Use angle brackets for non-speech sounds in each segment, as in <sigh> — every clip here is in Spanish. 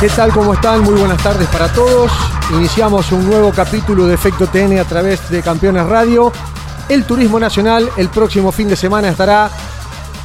¿Qué tal? ¿Cómo están? Muy buenas tardes para todos. Iniciamos un nuevo capítulo de Efecto TN a través de Campeones Radio. El Turismo Nacional el próximo fin de semana estará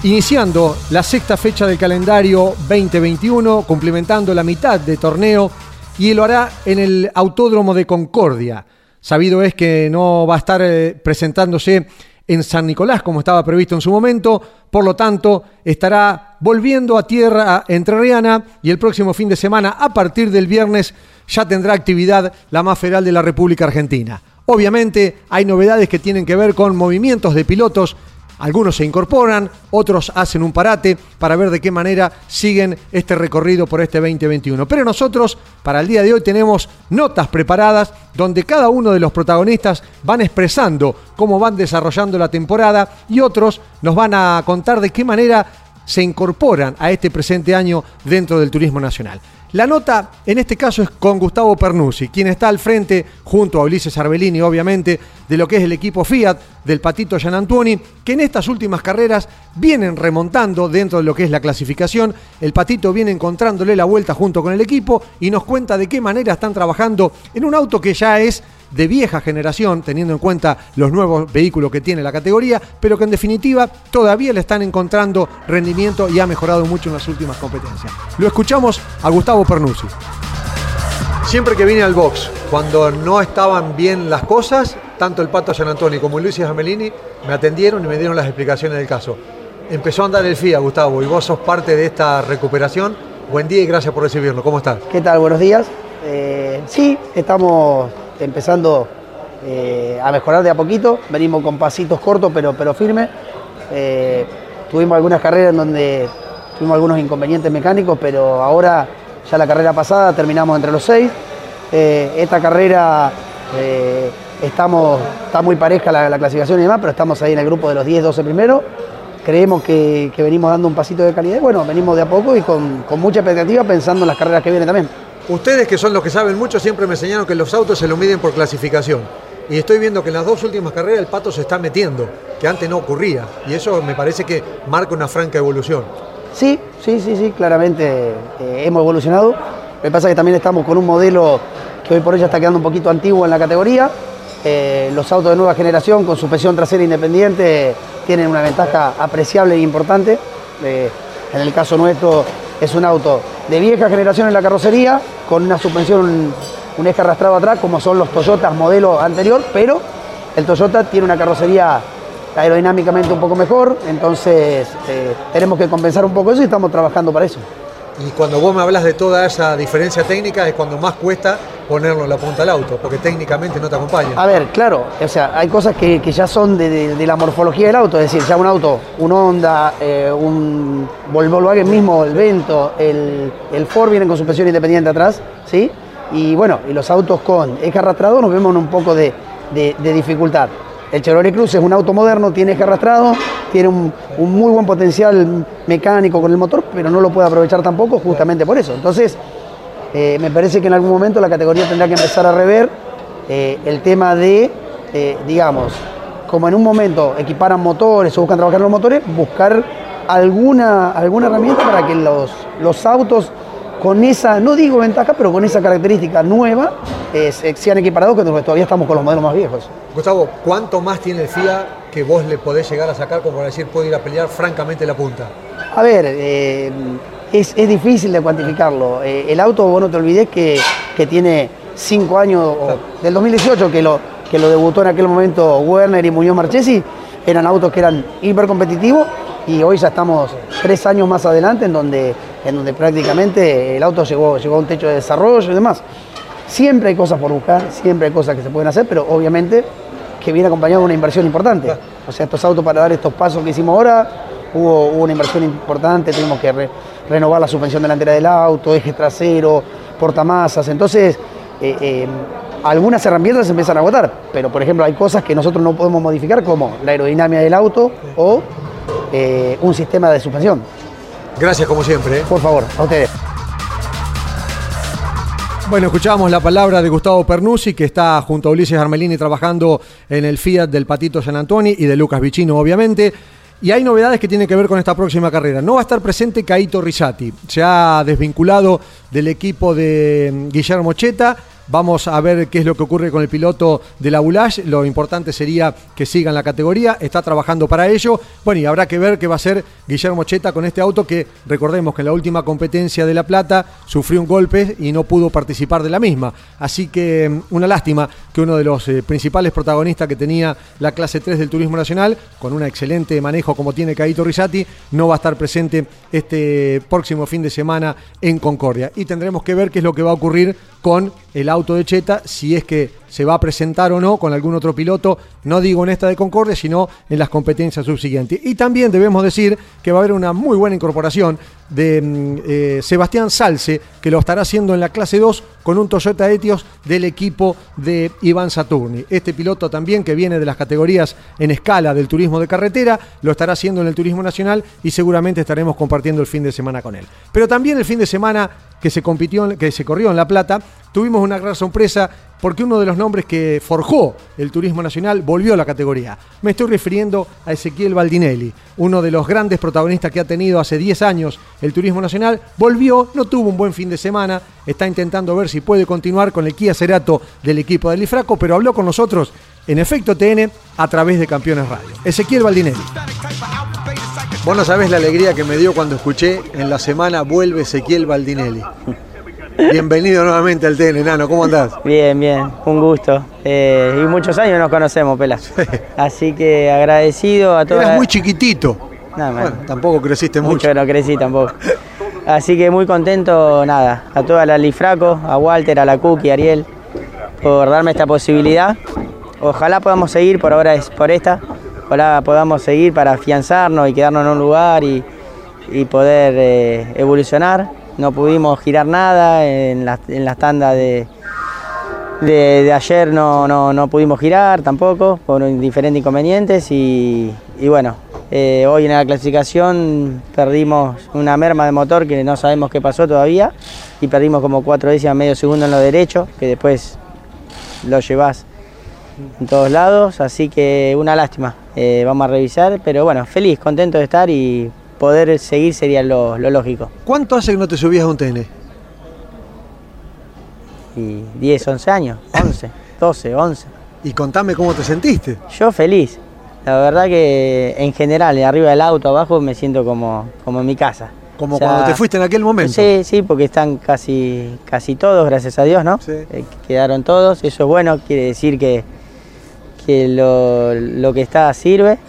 iniciando la sexta fecha del calendario 2021, cumplimentando la mitad de torneo y lo hará en el Autódromo de Concordia. Sabido es que no va a estar eh, presentándose en San Nicolás como estaba previsto en su momento, por lo tanto estará volviendo a tierra entrerriana y el próximo fin de semana, a partir del viernes, ya tendrá actividad la más federal de la República Argentina. Obviamente hay novedades que tienen que ver con movimientos de pilotos algunos se incorporan, otros hacen un parate para ver de qué manera siguen este recorrido por este 2021. Pero nosotros, para el día de hoy, tenemos notas preparadas donde cada uno de los protagonistas van expresando cómo van desarrollando la temporada y otros nos van a contar de qué manera se incorporan a este presente año dentro del turismo nacional. La nota en este caso es con Gustavo Pernucci, quien está al frente, junto a Ulises Arbelini, obviamente, de lo que es el equipo Fiat del Patito Gianantuoni, que en estas últimas carreras vienen remontando dentro de lo que es la clasificación. El Patito viene encontrándole la vuelta junto con el equipo y nos cuenta de qué manera están trabajando en un auto que ya es de vieja generación, teniendo en cuenta los nuevos vehículos que tiene la categoría, pero que en definitiva todavía le están encontrando rendimiento y ha mejorado mucho en las últimas competencias. Lo escuchamos a Gustavo Pernucci. Siempre que vine al box, cuando no estaban bien las cosas, tanto el Pato San Antonio como Luis Amelini me atendieron y me dieron las explicaciones del caso. Empezó a andar el FIA, Gustavo, y vos sos parte de esta recuperación. Buen día y gracias por recibirnos. ¿Cómo estás? ¿Qué tal? Buenos días. Eh, sí, estamos empezando eh, a mejorar de a poquito. Venimos con pasitos cortos pero, pero firmes. Eh, tuvimos algunas carreras en donde tuvimos algunos inconvenientes mecánicos, pero ahora, ya la carrera pasada, terminamos entre los seis. Eh, esta carrera estamos, está muy pareja la, clasificación y demás, pero estamos ahí en el grupo de los 10, 12 primeros. Creemos que, venimos dando un pasito de calidad. Bueno, venimos de a poco y con, con mucha expectativa pensando en las carreras que vienen también. Ustedes que son los que saben mucho siempre me enseñaron que los autos se lo miden por clasificación. Y estoy viendo que en las dos últimas carreras el pato se está metiendo, que antes no ocurría. Y eso me parece que marca una franca evolución. Sí, sí, sí, sí, claramente eh, hemos evolucionado. Lo que pasa es que también estamos con un modelo que hoy por hoy está quedando un poquito antiguo en la categoría. Eh, los autos de nueva generación con suspensión trasera independiente tienen una ventaja apreciable e importante. Eh, en el caso nuestro es un auto de vieja generación en la carrocería, con una suspensión, un eje arrastrado atrás, como son los Toyotas modelo anterior, pero el Toyota tiene una carrocería aerodinámicamente un poco mejor, entonces eh, tenemos que compensar un poco eso y estamos trabajando para eso. Y cuando vos me hablas de toda esa diferencia técnica es cuando más cuesta ponerlo en la punta del auto, porque técnicamente no te acompaña. A ver, claro, o sea, hay cosas que, ya son de, la morfología del auto, es decir, ya un auto, un Honda, eh, un Volkswagen mismo, el Vento, el, el Ford vienen con suspensión independiente atrás, ¿sí? Y bueno, y los autos con eje arrastrado nos vemos en un poco de, de dificultad. El Chevrolet Cruz es un auto moderno, tiene eje arrastrado, tiene un, muy buen potencial mecánico con el motor, pero no lo puede aprovechar tampoco justamente por eso. Entonces, eh, me parece que en algún momento la categoría tendrá que empezar a rever eh, el tema de, eh, digamos, como en un momento equiparan motores o buscan trabajar los motores, buscar alguna, alguna herramienta para que los, los autos con esa, no digo ventaja, pero con esa característica nueva, sean equiparados, que todavía estamos con los modelos más viejos. Gustavo, ¿cuánto más tiene el FIA que vos le podés llegar a sacar como para decir puede ir a pelear francamente la punta? A ver, eh, es, difícil de cuantificarlo. Eh, el auto, vos no te olvides que, tiene cinco años, del 2018 que lo, que lo debutó en aquel momento Werner y Muñoz Marchesi, eran autos que eran hiper competitivos y hoy ya estamos tres años más adelante en donde, en donde prácticamente el auto llegó, llegó a un techo de desarrollo y demás. Siempre hay cosas por buscar, siempre hay cosas que se pueden hacer, pero obviamente que viene acompañado de una inversión importante. O sea, estos autos para dar estos pasos que hicimos ahora, hubo, una inversión importante, tuvimos que renovar la suspensión delantera del auto, eje trasero, portamasas. Entonces, eh, eh, algunas herramientas se empiezan a agotar, pero por ejemplo hay cosas que nosotros no podemos modificar como la aerodinámica del auto o eh, un sistema de suspensión. Gracias como siempre. Por favor, a ustedes. Bueno, escuchábamos la palabra de Gustavo Pernucci, que está junto a Ulises Armelini trabajando en el Fiat del Patito San Antonio y de Lucas Vicino, obviamente. Y hay novedades que tienen que ver con esta próxima carrera. No va a estar presente Caito Risati. Se ha desvinculado del equipo de mm, Guillermo Cheta Vamos a ver qué es lo que ocurre con el piloto de la Boulage. Lo importante sería que siga en la categoría. Está trabajando para ello. Bueno, y habrá que ver qué va a hacer Guillermo Cheta con este auto que recordemos que en la última competencia de La Plata sufrió un golpe y no pudo participar de la misma. Así que mm, una lástima que uno de los eh, principales protagonistas que tenía la clase 3 del Turismo Nacional, con un excelente manejo como tiene Caito Risati, no va a estar presente este próximo fin de semana en Concordia. Y tendremos que ver qué es lo que va a ocurrir con el de Cheta, si es que se va a presentar o no con algún otro piloto, no digo en esta de Concordia, sino en las competencias subsiguientes. Y también debemos decir que va a haber una muy buena incorporación de mm, eh, Sebastián Salce, que lo estará haciendo en la clase 2 con un Toyota Etios del equipo de Iván Saturni. Este piloto también que viene de las categorías en escala del turismo de carretera, lo estará haciendo en el turismo nacional y seguramente estaremos compartiendo el fin de semana con él. Pero también el fin de semana que se compitió, que se corrió en La Plata, tuvimos una gran sorpresa porque uno de los nombres que forjó el turismo nacional volvió a la categoría. Me estoy refiriendo a Ezequiel Baldinelli, uno de los grandes protagonistas que ha tenido hace 10 años el turismo nacional. Volvió, no tuvo un buen fin de semana, está intentando ver si puede continuar con el Kia Cerato del equipo del Ifraco, pero habló con nosotros en efecto TN a través de Campeones Radio. Ezequiel Baldinelli. Vos no sabés la alegría que me dio cuando escuché en la semana vuelve Ezequiel Baldinelli. Bienvenido nuevamente al TN, Nano, ¿cómo andás? Bien, bien, un gusto. Eh, y muchos años nos conocemos, Pela. Así que agradecido a todos. Eras muy chiquitito. bueno, tampoco creciste mucho. Mucho no crecí tampoco. Así que muy contento, nada, a toda la Lifraco, a Walter, a la Cookie, a Ariel, por darme esta posibilidad. Ojalá podamos seguir, por ahora es por esta, ojalá podamos seguir para afianzarnos y quedarnos en un lugar y, poder eh, evolucionar no pudimos girar nada, en las en la tandas de, de, ayer no, no, pudimos girar tampoco por diferentes inconvenientes y, bueno, eh, hoy en la clasificación perdimos una merma de motor que no sabemos qué pasó todavía y perdimos como cuatro décimas medio segundo en lo derecho, que después lo llevas en todos lados, así que una lástima. Eh, vamos a revisar, pero bueno, feliz, contento de estar y poder seguir sería lo, lógico. ¿Cuánto hace que no te subías a un TN? Y 10, 11 años, 11, 12, 11. Y contame cómo te sentiste. Yo feliz. La verdad que en general, arriba del auto, abajo, me siento como, como en mi casa. Como cuando te fuiste en aquel momento. Sí, sí, porque están casi, casi todos, gracias a Dios, ¿no? Sí. Eh, quedaron todos, eso es bueno, quiere decir que, que lo, lo que está sirve.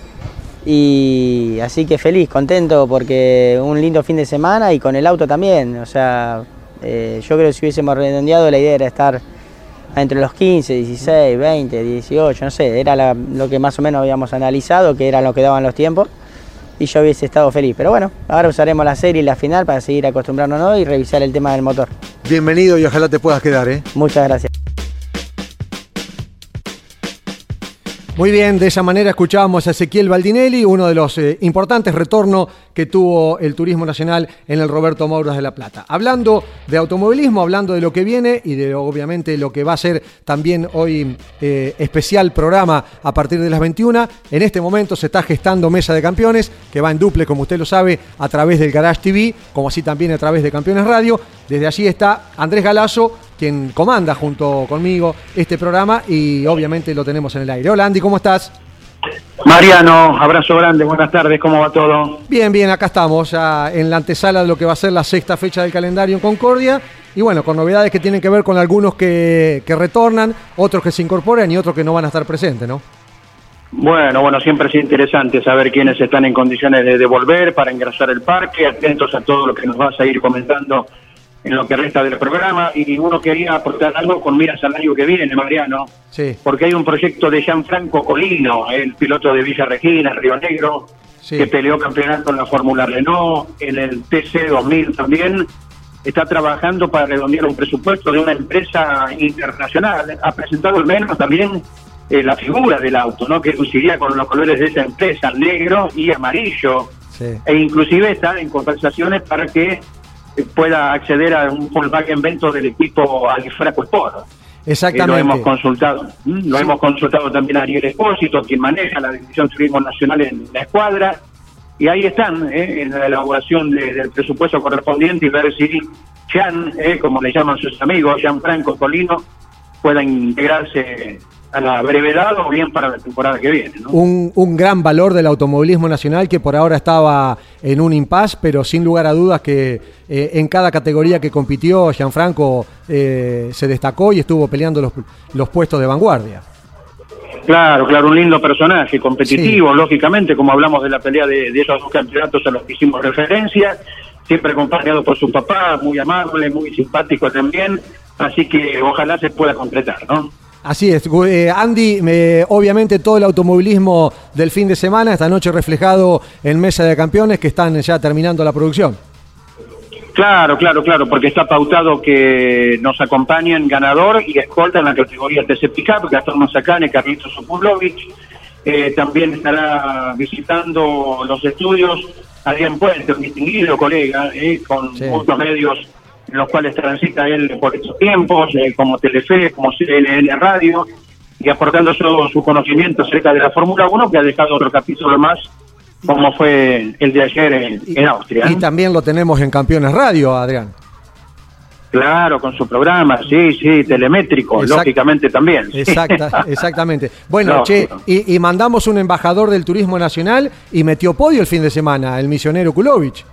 Y así que feliz, contento porque un lindo fin de semana y con el auto también. O sea, eh, yo creo que si hubiésemos redondeado la idea era estar entre los 15, 16, 20, 18, no sé, era lo que más o menos habíamos analizado, que eran lo que daban los tiempos, y yo hubiese estado feliz. Pero bueno, ahora usaremos la serie y la final para seguir acostumbrándonos y revisar el tema del motor. Bienvenido y ojalá te puedas quedar, ¿eh? Muchas gracias. Muy bien, de esa manera escuchábamos a Ezequiel Baldinelli, uno de los eh, importantes retornos que tuvo el turismo nacional en el Roberto Mouras de La Plata. Hablando de automovilismo, hablando de lo que viene y de obviamente lo que va a ser también hoy eh, especial programa a partir de las 21, en este momento se está gestando Mesa de Campeones, que va en duple, como usted lo sabe, a través del Garage TV, como así también a través de Campeones Radio. Desde allí está Andrés Galazo, quien comanda junto conmigo este programa y obviamente lo tenemos en el aire. Hola Andy, ¿cómo estás? Mariano, abrazo grande, buenas tardes, ¿cómo va todo? Bien, bien, acá estamos ya en la antesala de lo que va a ser la sexta fecha del calendario en Concordia y bueno, con novedades que tienen que ver con algunos que, retornan, otros que se incorporan y otros que no van a estar presentes, ¿no? Bueno, bueno, siempre es interesante saber quiénes están en condiciones de, devolver para ingresar el parque, atentos a todo lo que nos vas a ir comentando en lo que resta del programa y uno quería aportar algo con miras al año que viene, Mariano, sí. porque hay un proyecto de Gianfranco Colino, el piloto de Villa Regina, Río Negro, que peleó campeonato en la Fórmula Renault, en el TC 2000 también, está trabajando para redondear un presupuesto de una empresa internacional. Ha presentado al menos también eh, la figura del auto, ¿no? que coincidiría con los colores de esa empresa, negro y amarillo. E inclusive está en conversaciones para que pueda acceder a un Volkswagen Vento del equipo Alifraco Sport. Exactamente. lo hemos consultado. Lo hemos consultado también a Ariel Espósito, quien maneja la División Turismo Nacional en la escuadra. Y ahí están, ¿eh? en la elaboración del presupuesto correspondiente y ver si Jean, ¿eh? como le llaman sus amigos, Jean Franco Colino, pueda integrarse a la brevedad o bien para la temporada que viene. Un, un, gran valor del automovilismo nacional que por ahora estaba en un impasse, pero sin lugar a dudas que eh, en cada categoría que compitió, Gianfranco eh, se destacó y estuvo peleando los, los puestos de vanguardia. Claro, claro, un lindo personaje, competitivo, lógicamente, como hablamos de la pelea de, de, esos dos campeonatos a los que hicimos referencia, siempre acompañado por su papá, muy amable, muy simpático también, así que ojalá se pueda completar, ¿no? Así es, eh, Andy, obviamente todo el automovilismo del fin de semana, esta noche reflejado en Mesa de Campeones que están ya terminando la producción. Claro, claro, claro, porque está pautado que nos acompañen ganador y escolta en la categoría TC Pickup, Gastón Mazacane, Carlitos Sopulovic. Eh, también estará visitando los estudios Adrián Puente, un distinguido colega, eh, con muchos medios en los cuales transita él por estos tiempos, eh, como Telefe, como CNN Radio, y aportando su, su conocimiento acerca de la Fórmula 1, que ha dejado otro capítulo más, como fue el de ayer en, Austria. Y también lo tenemos en Campeones Radio, Adrián. Claro, con su programa, sí, sí, telemétrico, lógicamente también. Exacta, <laughs> exactamente. Bueno, che, y, y, mandamos un embajador del turismo nacional y metió podio el fin de semana, el misionero Kulovich.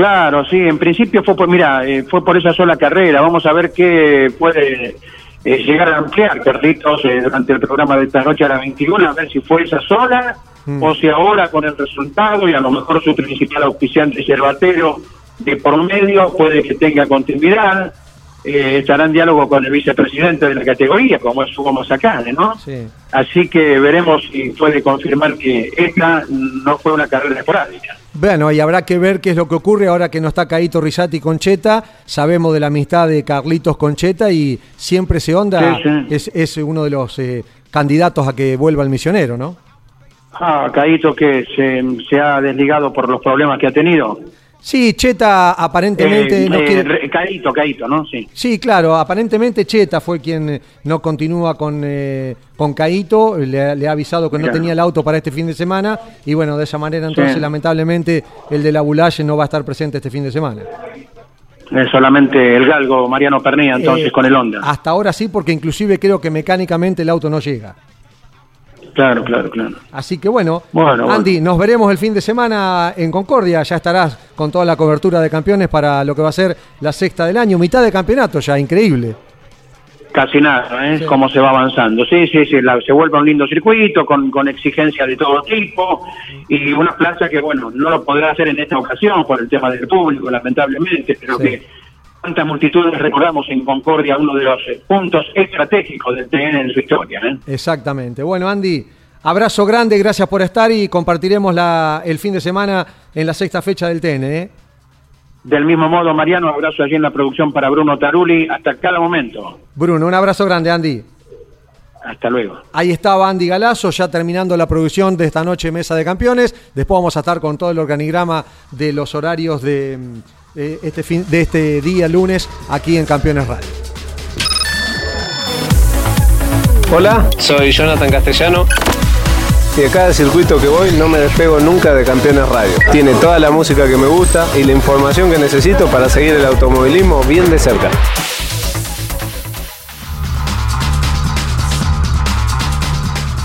Claro, sí, en principio fue por, mira, eh, fue por esa sola carrera. Vamos a ver qué puede eh, llegar a ampliar, Carlitos, eh, durante el programa de esta noche a las 21, a ver si fue esa sola mm. o si ahora con el resultado y a lo mejor su principal auspiciante Cervatero de por medio puede que tenga continuidad. estará en diálogo con el vicepresidente de la categoría, como es Hugo Mazacane, ¿no? Sí. Así que veremos si puede confirmar que esta no fue una carrera esporádica. Bueno, y habrá que ver qué es lo que ocurre ahora que no está Caito Rizati con Cheta. Sabemos de la amistad de Carlitos con Cheta y siempre se onda. Es, uno de los eh, candidatos a que vuelva el misionero, ¿no? Ah, Caito que se, se ha desligado por los problemas que ha tenido. Sí, Cheta aparentemente no eh, Caíto, Caíto, ¿no? Sí. Sí, claro, aparentemente Cheta fue quien eh, no continúa con, eh, con Caíto, le, ha avisado que no tenía el auto para este fin de semana y bueno, de esa manera entonces lamentablemente el de la Bulache no va a estar presente este fin de semana. Solamente el galgo Mariano Pernilla entonces con el Honda. Hasta ahora sí, porque inclusive creo que mecánicamente el auto no llega. Claro, claro, claro. Así que bueno, Andy, nos veremos el fin de semana en Concordia. Ya estarás con toda la cobertura de campeones para lo que va a ser la sexta del año, mitad de campeonato ya, increíble. Casi nada, ¿eh? Cómo se va avanzando. Sí, sí, sí, se vuelve un lindo circuito con, con exigencias de todo tipo y una plaza que, bueno, no lo podrá hacer en esta ocasión por el tema del público, lamentablemente, pero que cuántas multitudes recordamos en Concordia, uno de los eh, puntos estratégicos del TN en su historia. ¿eh? Exactamente. Bueno, Andy, abrazo grande, gracias por estar y compartiremos la, el fin de semana en la sexta fecha del TN. ¿eh? Del mismo modo, Mariano, abrazo allí en la producción para Bruno Taruli hasta cada momento. Bruno, un abrazo grande, Andy. Hasta luego. Ahí estaba Andy Galazo, ya terminando la producción de esta noche Mesa de Campeones. Después vamos a estar con todo el organigrama de los horarios de de este, fin, de este día lunes aquí en Campeones Radio. Hola, soy Jonathan Castellano. Y a cada circuito que voy no me despego nunca de Campeones Radio. Tiene toda la música que me gusta y la información que necesito para seguir el automovilismo bien de cerca.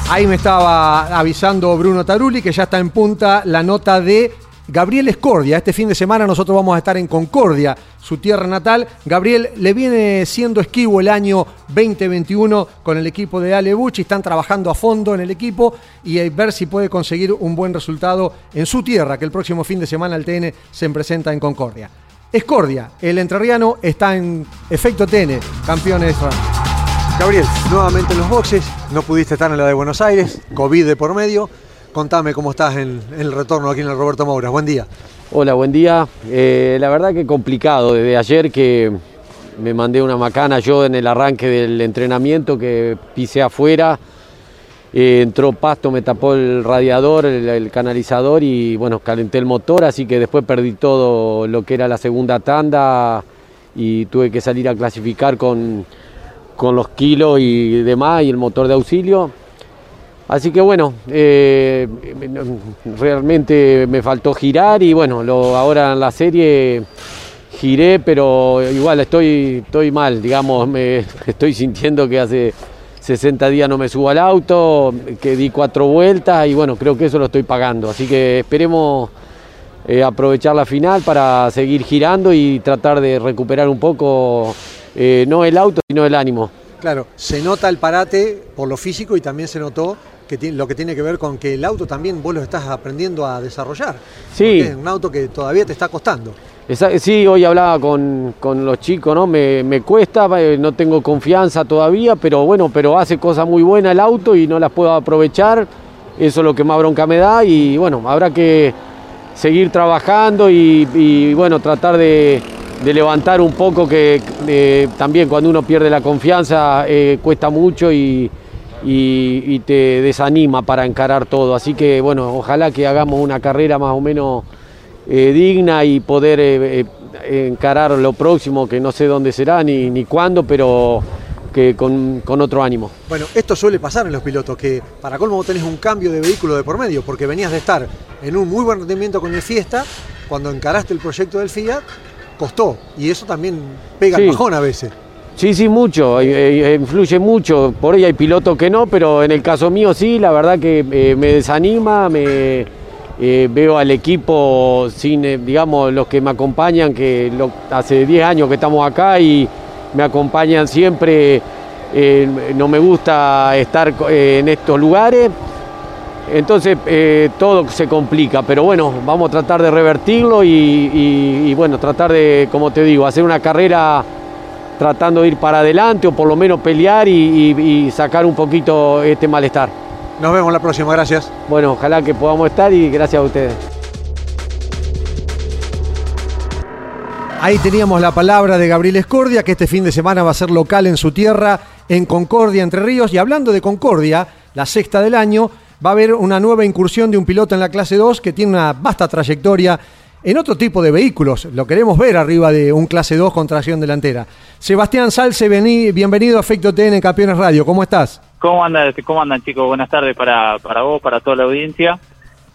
Ahí me estaba avisando Bruno Taruli que ya está en punta la nota de Gabriel Escordia. Este fin de semana nosotros vamos a estar en Concordia, su tierra natal. Gabriel le viene siendo esquivo el año 2021 con el equipo de Ale Bucci. Están trabajando a fondo en el equipo y ver si puede conseguir un buen resultado en su tierra, que el próximo fin de semana el TN se presenta en Concordia. Escordia, el entrerriano, está en efecto TN, campeones. Gabriel, nuevamente en los boxes, no pudiste estar en la de Buenos Aires, COVID de por medio contame cómo estás en, el retorno aquí en el Roberto Moura. Buen día. Hola, buen día. Eh, la verdad que complicado desde ayer que me mandé una macana yo en el arranque del entrenamiento que pisé afuera. Eh, entró pasto, me tapó el radiador, el, el canalizador y bueno, calenté el motor, así que después perdí todo lo que era la segunda tanda y tuve que salir a clasificar con, con los kilos y demás y el motor de auxilio. Así que bueno, eh, realmente me faltó girar y bueno, lo, ahora en la serie giré, pero igual estoy, estoy mal, digamos, me <laughs> estoy sintiendo que hace 60 días no me subo al auto, que di cuatro vueltas y bueno, creo que eso lo estoy pagando. Así que esperemos eh, aprovechar la final para seguir girando y tratar de recuperar un poco, eh, no el auto, sino el ánimo. Claro, se nota el parate por lo físico y también se notó que tiene, lo que tiene que ver con que el auto también vos lo estás aprendiendo a desarrollar. Sí. Es un auto que todavía te está costando. Esa- Sí, hoy hablaba con, con los chicos, ¿no? Me, me cuesta, eh, no tengo confianza todavía, pero bueno, pero hace cosas muy buenas el auto y no las puedo aprovechar. Eso es lo que más bronca me da y bueno, habrá que seguir trabajando y, y, bueno, tratar de, de levantar un poco que eh, también cuando uno pierde la confianza eh, cuesta mucho y, y- y te desanima para encarar todo. Así que bueno, ojalá que hagamos una carrera más o menos eh, digna y poder eh, eh, encarar lo próximo, que no sé dónde será ni, ni cuándo, pero que con, con otro ánimo. Bueno, esto suele pasar en los pilotos, que para colmo vos tenés un cambio de vehículo de por medio, porque venías de estar en un muy buen rendimiento con el Fiesta, cuando encaraste el proyecto del Fiat, costó, y eso también pega el Sí. bajón a veces. Sí, sí, mucho, eh, eh, influye mucho. Por ahí hay pilotos que no, pero en el caso mío sí, la verdad que eh, me desanima, me eh, veo al equipo sin, eh, digamos, los que me acompañan, que hace 10 años que estamos acá y me acompañan siempre. eh, no me gusta estar eh, en estos lugares. Entonces eh, todo se complica, pero bueno, vamos a tratar de revertirlo y, bueno, tratar de, como te digo, hacer una carrera tratando de ir para adelante o por lo menos pelear y, y- y sacar un poquito este malestar. Nos vemos la próxima, gracias. Bueno, ojalá que podamos estar y gracias a ustedes. Ahí teníamos la palabra de Gabriel Escordia, que este fin de semana va a ser local en su tierra, en Concordia, Entre Ríos. Y hablando de Concordia, la sexta del año, va a haber una nueva incursión de un piloto en la clase 2 que tiene una vasta trayectoria en otro tipo de vehículos. Lo queremos ver arriba de un clase 2 con tracción delantera. Sebastián Salce, vení- bienvenido a Efecto TN en Campeones Radio. ¿Cómo estás? ¿Cómo andan, cómo andan chicos? Buenas tardes para, para vos, para toda la audiencia.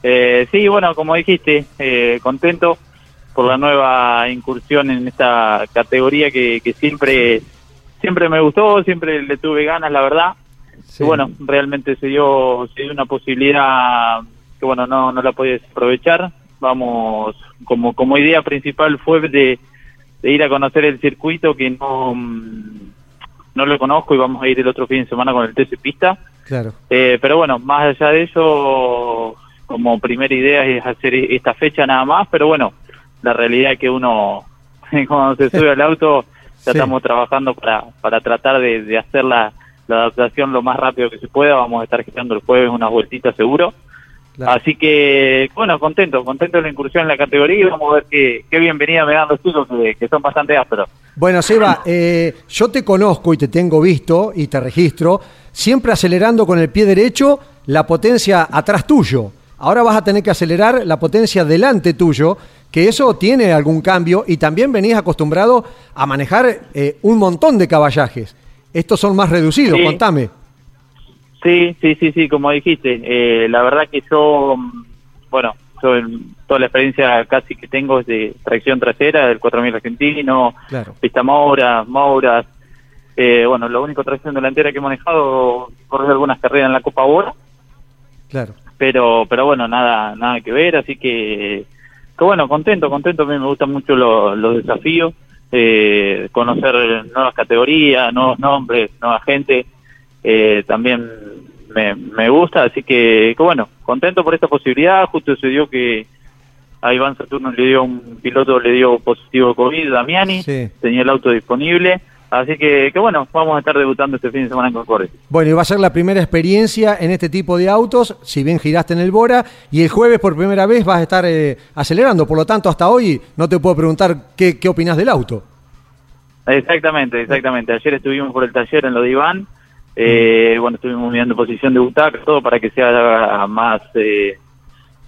Eh, sí, bueno, como dijiste, eh, contento por la nueva incursión en esta categoría que, que siempre siempre me gustó, siempre le tuve ganas, la verdad. Y bueno, realmente se dio, se dio una posibilidad que bueno, no, no la podía aprovechar. Vamos, como, como idea principal fue de, de ir a conocer el circuito que no, mm, no lo conozco y vamos a ir el otro fin de semana con el TC Pista. Claro. Eh, pero bueno, más allá de eso, como primera idea es hacer esta fecha nada más, pero bueno, la realidad es que uno <laughs> cuando se sube al auto ya Sí. estamos trabajando para, para tratar de, de hacer la, la adaptación lo más rápido que se pueda, vamos a estar girando el jueves unas vueltitas seguro. Claro. Así que, bueno, contento, contento de la incursión en la categoría y vamos a ver qué, qué bienvenida me dan los chicos que, que son bastante ásperos. Bueno, Seba, eh, yo te conozco y te tengo visto y te registro, siempre acelerando con el pie derecho la potencia atrás tuyo. Ahora vas a tener que acelerar la potencia delante tuyo, que eso tiene algún cambio y también venís acostumbrado a manejar eh, un montón de caballajes. Estos son más reducidos, Sí. contame. Sí, sí, sí, sí, como dijiste. Eh, la verdad que yo, mm, bueno, yo en toda la experiencia casi que tengo es de tracción trasera, del 4000 argentino, Claro. pista Moura, Mouras. Eh, bueno, lo único tracción delantera que he manejado, corrí algunas carreras en la Copa Bora, Claro. pero pero bueno, nada nada que ver, así que, que bueno, contento, contento, a mí me gustan mucho lo- los desafíos, eh, conocer nuevas categorías, nuevos nombres, nueva gente, eh, también me, me gusta, así que, que bueno, contento por esta posibilidad, justo se dio que a Iván Saturno le dio un piloto, le dio positivo COVID, Damiani, Sí. tenía el auto disponible, Así que, que bueno, vamos a estar debutando este fin de semana en Concordia. Bueno, y va a ser la primera experiencia en este tipo de autos, si bien giraste en el Bora, y el jueves por primera vez vas a estar eh, acelerando, por lo tanto hasta hoy no te puedo preguntar qué, qué opinas del auto. Exactamente, exactamente. Ayer estuvimos por el taller en lo de Iván, eh, bueno, estuvimos mirando posición de butaca, todo para que sea más eh,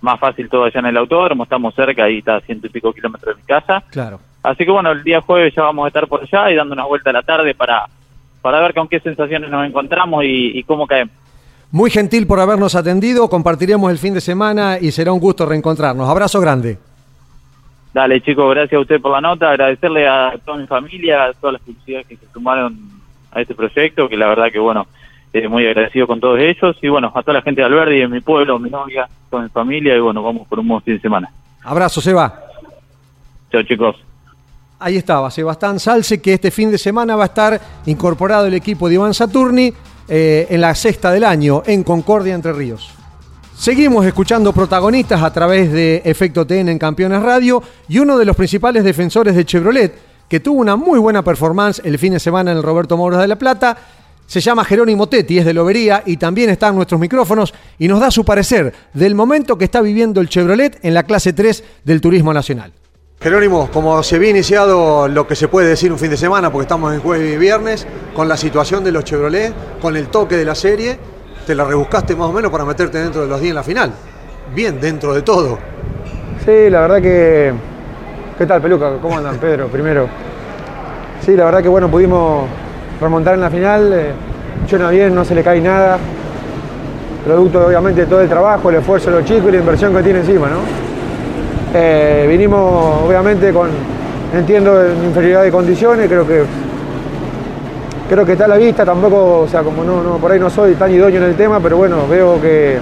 más fácil todo allá en el autódromo, estamos cerca, ahí está a ciento y pico kilómetros de mi casa. Claro. Así que bueno, el día jueves ya vamos a estar por allá y dando una vuelta a la tarde para, para ver con qué sensaciones nos encontramos y, y cómo caemos. Muy gentil por habernos atendido, compartiremos el fin de semana y será un gusto reencontrarnos. Abrazo grande. Dale, chicos, gracias a usted por la nota. Agradecerle a toda mi familia, a todas las publicidades que se sumaron a este proyecto, que la verdad que, bueno, eh, muy agradecido con todos ellos. Y bueno, a toda la gente de Alberdi, de mi pueblo, mi novia, toda mi familia. Y bueno, vamos por un buen fin de semana. Abrazo, Seba. Chao, chicos. Ahí estaba, Sebastián Salce, que este fin de semana va a estar incorporado el equipo de Iván Saturni eh, en la sexta del año, en Concordia, Entre Ríos. Seguimos escuchando protagonistas a través de Efecto TN en Campeones Radio y uno de los principales defensores de Chevrolet, que tuvo una muy buena performance el fin de semana en el Roberto Moros de la Plata, se llama Jerónimo Tetti, es de Lobería y también está en nuestros micrófonos y nos da su parecer del momento que está viviendo el Chevrolet en la clase 3 del Turismo Nacional. Jerónimo, como se había iniciado lo que se puede decir un fin de semana, porque estamos en jueves y viernes, con la situación de los Chevrolet, con el toque de la serie, te la rebuscaste más o menos para meterte dentro de los 10 en la final. Bien, dentro de todo. Sí, la verdad que. ¿Qué tal, Peluca? ¿Cómo andan, Pedro? Primero. Sí, la verdad que bueno, pudimos remontar en la final. Eh, suena bien, no se le cae nada. Producto, obviamente, de todo el trabajo, el esfuerzo de los chicos y la inversión que tiene encima, ¿no? Eh, vinimos, obviamente, con. Entiendo, en inferioridad de condiciones, creo que creo que está a la vista, tampoco, o sea, como no, no, por ahí no soy tan idóneo en el tema, pero bueno, veo que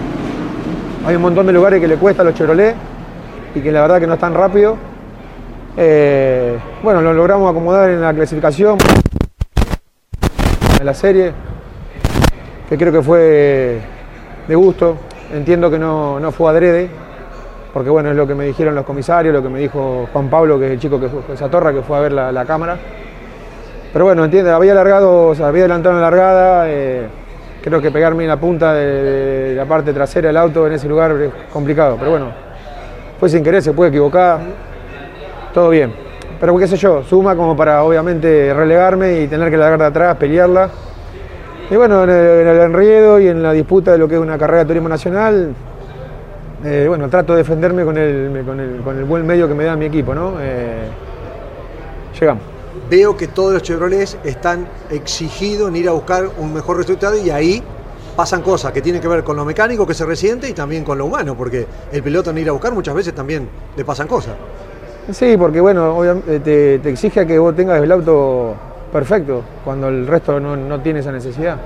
hay un montón de lugares que le cuesta a los Chevrolet y que la verdad que no están rápido. Eh, bueno, lo logramos acomodar en la clasificación, en la serie, que creo que fue de gusto. Entiendo que no, no fue adrede, porque bueno, es lo que me dijeron los comisarios, lo que me dijo Juan Pablo, que es el chico que fue, esa torra que fue a ver la, la cámara. Pero bueno, entiende, había alargado, o había adelantado en la largada. eh, creo que pegarme en la punta de, de la parte trasera del auto en ese lugar es complicado. Pero bueno, fue sin querer, se puede equivocar. Todo bien. Pero qué sé yo, suma como para obviamente relegarme y tener que largar de atrás, pelearla. Y bueno, en el, en enriedo y en la disputa de lo que es una carrera de turismo nacional, eh, bueno, trato de defenderme con el, con, el, con el buen medio que me da mi equipo, ¿no? Eh, llegamos. Veo que todos los Chevrolets están exigidos en ir a buscar un mejor resultado y ahí pasan cosas que tienen que ver con lo mecánico que se resiente y también con lo humano, porque el piloto en ir a buscar muchas veces también le pasan cosas. Sí, porque bueno, obviamente te, te exige a que vos tengas el auto perfecto, cuando el resto no, no tiene esa necesidad.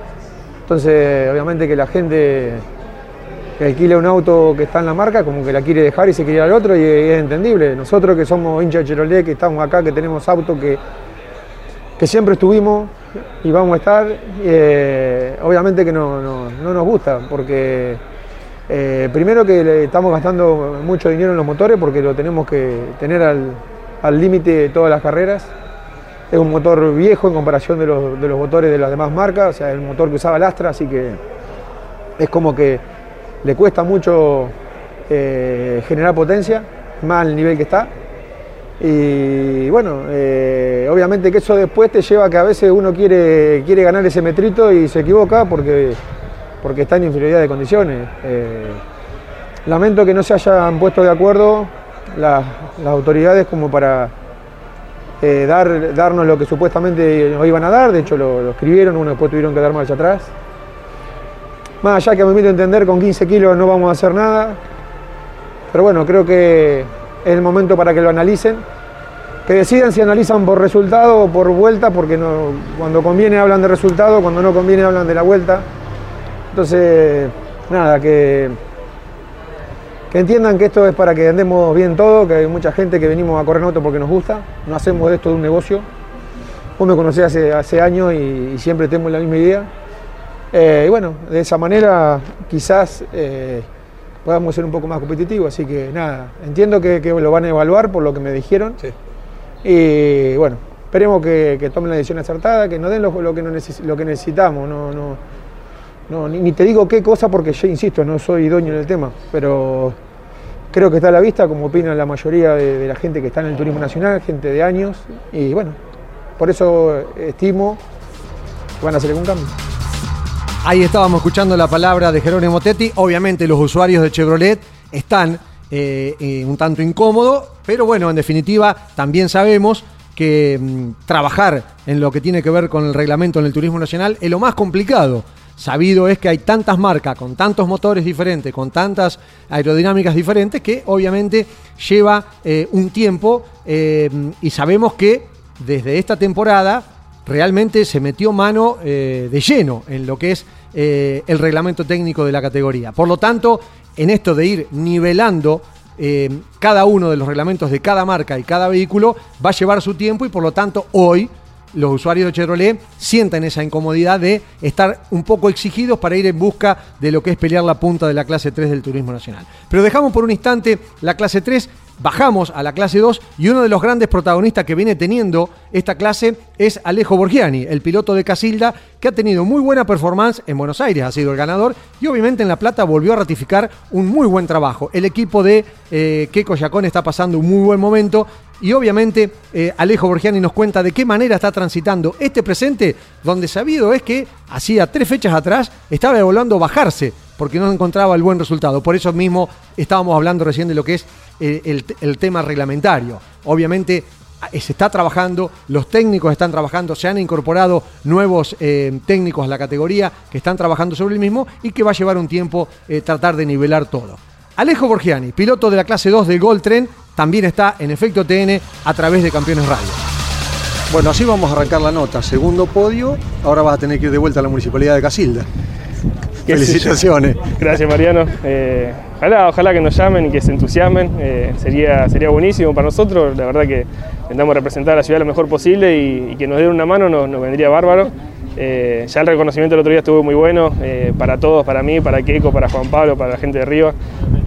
Entonces, obviamente que la gente que alquila un auto que está en la marca, como que la quiere dejar y se quiere ir al otro, y es entendible. Nosotros que somos hinchas de Chevrolet, que estamos acá, que tenemos autos que, que siempre estuvimos y vamos a estar, eh, obviamente que no, no- no nos gusta, porque eh, primero que estamos gastando mucho dinero en los motores, porque lo tenemos que tener al límite de todas las carreras. Es un motor viejo en comparación de los, de los motores de las demás marcas, o sea, el motor que usaba el Astra, así que es como que le cuesta mucho eh, generar potencia, más al nivel que está. Y bueno, eh, obviamente que eso después te lleva a que a veces uno quiere, quiere ganar ese metrito y se equivoca porque, porque está en inferioridad de condiciones. Eh, lamento que no se hayan puesto de acuerdo las, autoridades como para eh, dar, darnos lo que supuestamente nos iban a dar, de hecho lo, escribieron, uno después tuvieron que dar marcha atrás. Más allá que a mi entender, con 15 kilos no vamos a hacer nada, pero bueno, creo que es el momento para que lo analicen, que decidan si analizan por resultado o por vuelta, porque cuando conviene hablan de resultado, cuando no conviene hablan de la vuelta. Entonces, nada, que, que entiendan que esto es para que andemos bien todo, que hay mucha gente que venimos a correr en auto porque nos gusta, no hacemos de esto de un negocio. Vos me conocés hace, hace años y, y siempre tenemos la misma idea. Eh, y bueno, de esa manera quizás eh, podamos ser un poco más competitivos. Así que nada, entiendo que, que lo van a evaluar por lo que me dijeron. Y bueno, esperemos que, tomen la decisión acertada, que nos den lo, que, lo que necesitamos. No, no, no, ni, te digo qué cosa porque yo insisto, no soy dueño del tema, pero creo que está a la vista, como opina la mayoría de, la gente que está en el turismo nacional, gente de años, y bueno, por eso estimo que van a hacer algún cambio. Ahí estábamos escuchando la palabra de Jerónimo Tetti. Obviamente los usuarios de Chevrolet están eh, eh, un tanto incómodos, pero bueno, en definitiva también sabemos que mm, trabajar en lo que tiene que ver con el reglamento en el turismo nacional es lo más complicado. Sabido es que hay tantas marcas con tantos motores diferentes, con tantas aerodinámicas diferentes, que obviamente lleva eh, un tiempo y sabemos que desde esta temporada realmente se metió mano eh, de lleno en lo que es eh, el reglamento técnico de la categoría. Por lo tanto, en esto de ir nivelando eh, cada uno de los reglamentos de cada marca y cada vehículo, va a llevar su tiempo y por lo tanto hoy los usuarios de Chevrolet sientan esa incomodidad de estar un poco exigidos para ir en busca de lo que es pelear la punta de la clase 3 del turismo nacional. Pero dejamos por un instante la clase 3 bajamos a la clase 2 y uno de los grandes protagonistas que viene teniendo esta clase es Alejo Borgiani, el piloto de Casilda, que ha tenido muy buena performance en Buenos Aires, ha sido el ganador y obviamente en La Plata volvió a ratificar un muy buen trabajo. El equipo de eh, Keiko Yacón está pasando un muy buen momento y obviamente eh, Alejo Borgiani nos cuenta de qué manera está transitando este presente, donde sabido es que hacía tres fechas atrás estaba evaluando bajarse porque no encontraba el buen resultado. Por eso mismo estábamos hablando recién de lo que es eh, el, tema reglamentario. Obviamente eh, se está trabajando, los técnicos están trabajando, se han incorporado nuevos técnicos a la categoría que están trabajando sobre el mismo y que va a llevar un tiempo tratar de nivelar todo. Alejo Borgiani, piloto de la clase 2 del Gold Tren, también está en efecto TN a través de Campeones Radio. Bueno, así vamos a arrancar la nota. Segundo podio, ahora vas a tener que ir de vuelta a la Municipalidad de Casilda. Felicitaciones. Gracias, Mariano. Eh, ojalá, ojalá que nos llamen y que se entusiasmen. Eh, sería, sería buenísimo para nosotros. La verdad que intentamos representar a la ciudad lo mejor posible y, que nos den una mano nos, vendría bárbaro. Eh, ya el reconocimiento el otro día estuvo muy bueno para todos, para mí, para Keiko, para Juan Pablo, para la gente de arriba.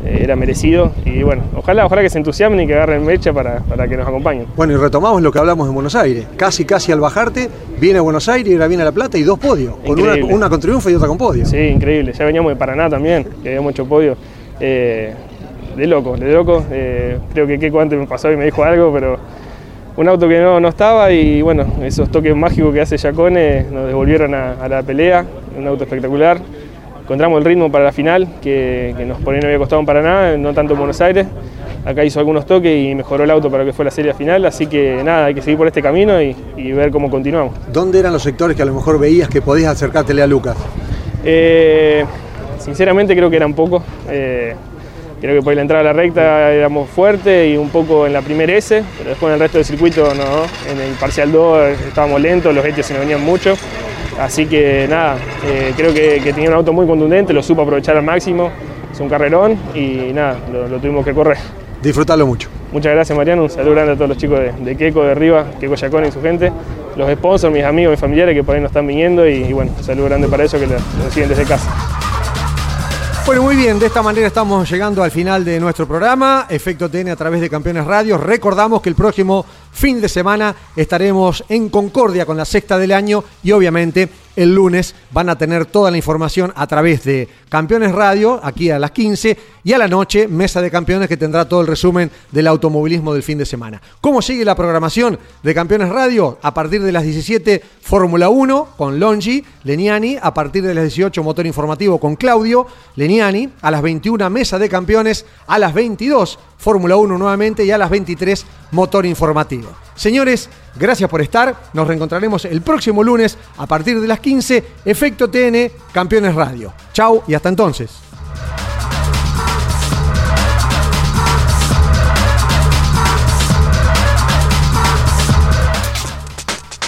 Eh, era merecido y bueno, ojalá, ojalá que se entusiasmen y que agarren mecha para, para, que nos acompañen. Bueno, y retomamos lo que hablamos en Buenos Aires. Casi, casi al bajarte, viene a Buenos Aires y ahora viene a La Plata y dos podios, con una, con triunfo y otra con podio. Sí, increíble. Ya veníamos de Paraná también, que habíamos hecho podio. Eh, de loco, de loco. Eh, creo que Keiko antes me pasó y me dijo algo, pero un auto que no, no estaba y bueno, esos toques mágicos que hace Yacone nos devolvieron a, a la pelea, un auto espectacular encontramos el ritmo para la final, que, nos por ahí no había costado para nada, no tanto en Buenos Aires. Acá hizo algunos toques y mejoró el auto para que fue la serie final, así que nada, hay que seguir por este camino y, ver cómo continuamos. ¿Dónde eran los sectores que a lo mejor veías que podías acercártele a Lucas? Eh, sinceramente creo que eran pocos. Eh, creo que por la entrada a la recta éramos fuertes y un poco en la primera S, pero después en el resto del circuito no. En el parcial 2 estábamos lentos, los hechos se nos venían mucho. Así que nada, eh, creo que, tenía un auto muy contundente, lo supo aprovechar al máximo, es un carrerón y nada, lo, tuvimos que correr. Disfrutarlo mucho. Muchas gracias Mariano, un saludo grande a todos los chicos de, de Queco, de arriba, Queco Yacón y su gente, los sponsors, mis amigos, mis familiares que por ahí nos están viniendo y, bueno, un saludo grande para eso que lo, lo siguen desde casa. Bueno, muy bien, de esta manera estamos llegando al final de nuestro programa, Efecto TN a través de Campeones Radio. Recordamos que el próximo fin de semana estaremos en Concordia con la sexta del año y obviamente el lunes van a tener toda la información a través de Campeones Radio, aquí a las 15, y a la noche Mesa de Campeones que tendrá todo el resumen del automovilismo del fin de semana. ¿Cómo sigue la programación de Campeones Radio? A partir de las 17, Fórmula 1 con Longi, Leniani, a partir de las 18, Motor Informativo con Claudio, Leniani, a las 21, Mesa de Campeones, a las 22, Fórmula 1 nuevamente y a las 23, Motor Informativo. Señores, gracias por estar. Nos reencontraremos el próximo lunes a partir de las 15. Efecto TN, Campeones Radio. Chau y hasta entonces.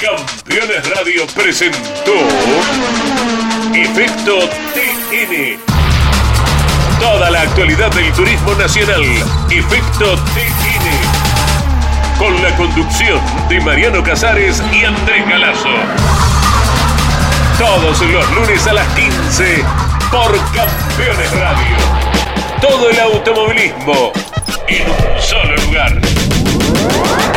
Campeones Radio presentó Efecto TN. Toda la actualidad del turismo nacional. Efecto TN con la conducción de Mariano Casares y Andrés Galazo. Todos los lunes a las 15 por Campeones Radio. Todo el automovilismo en un solo lugar.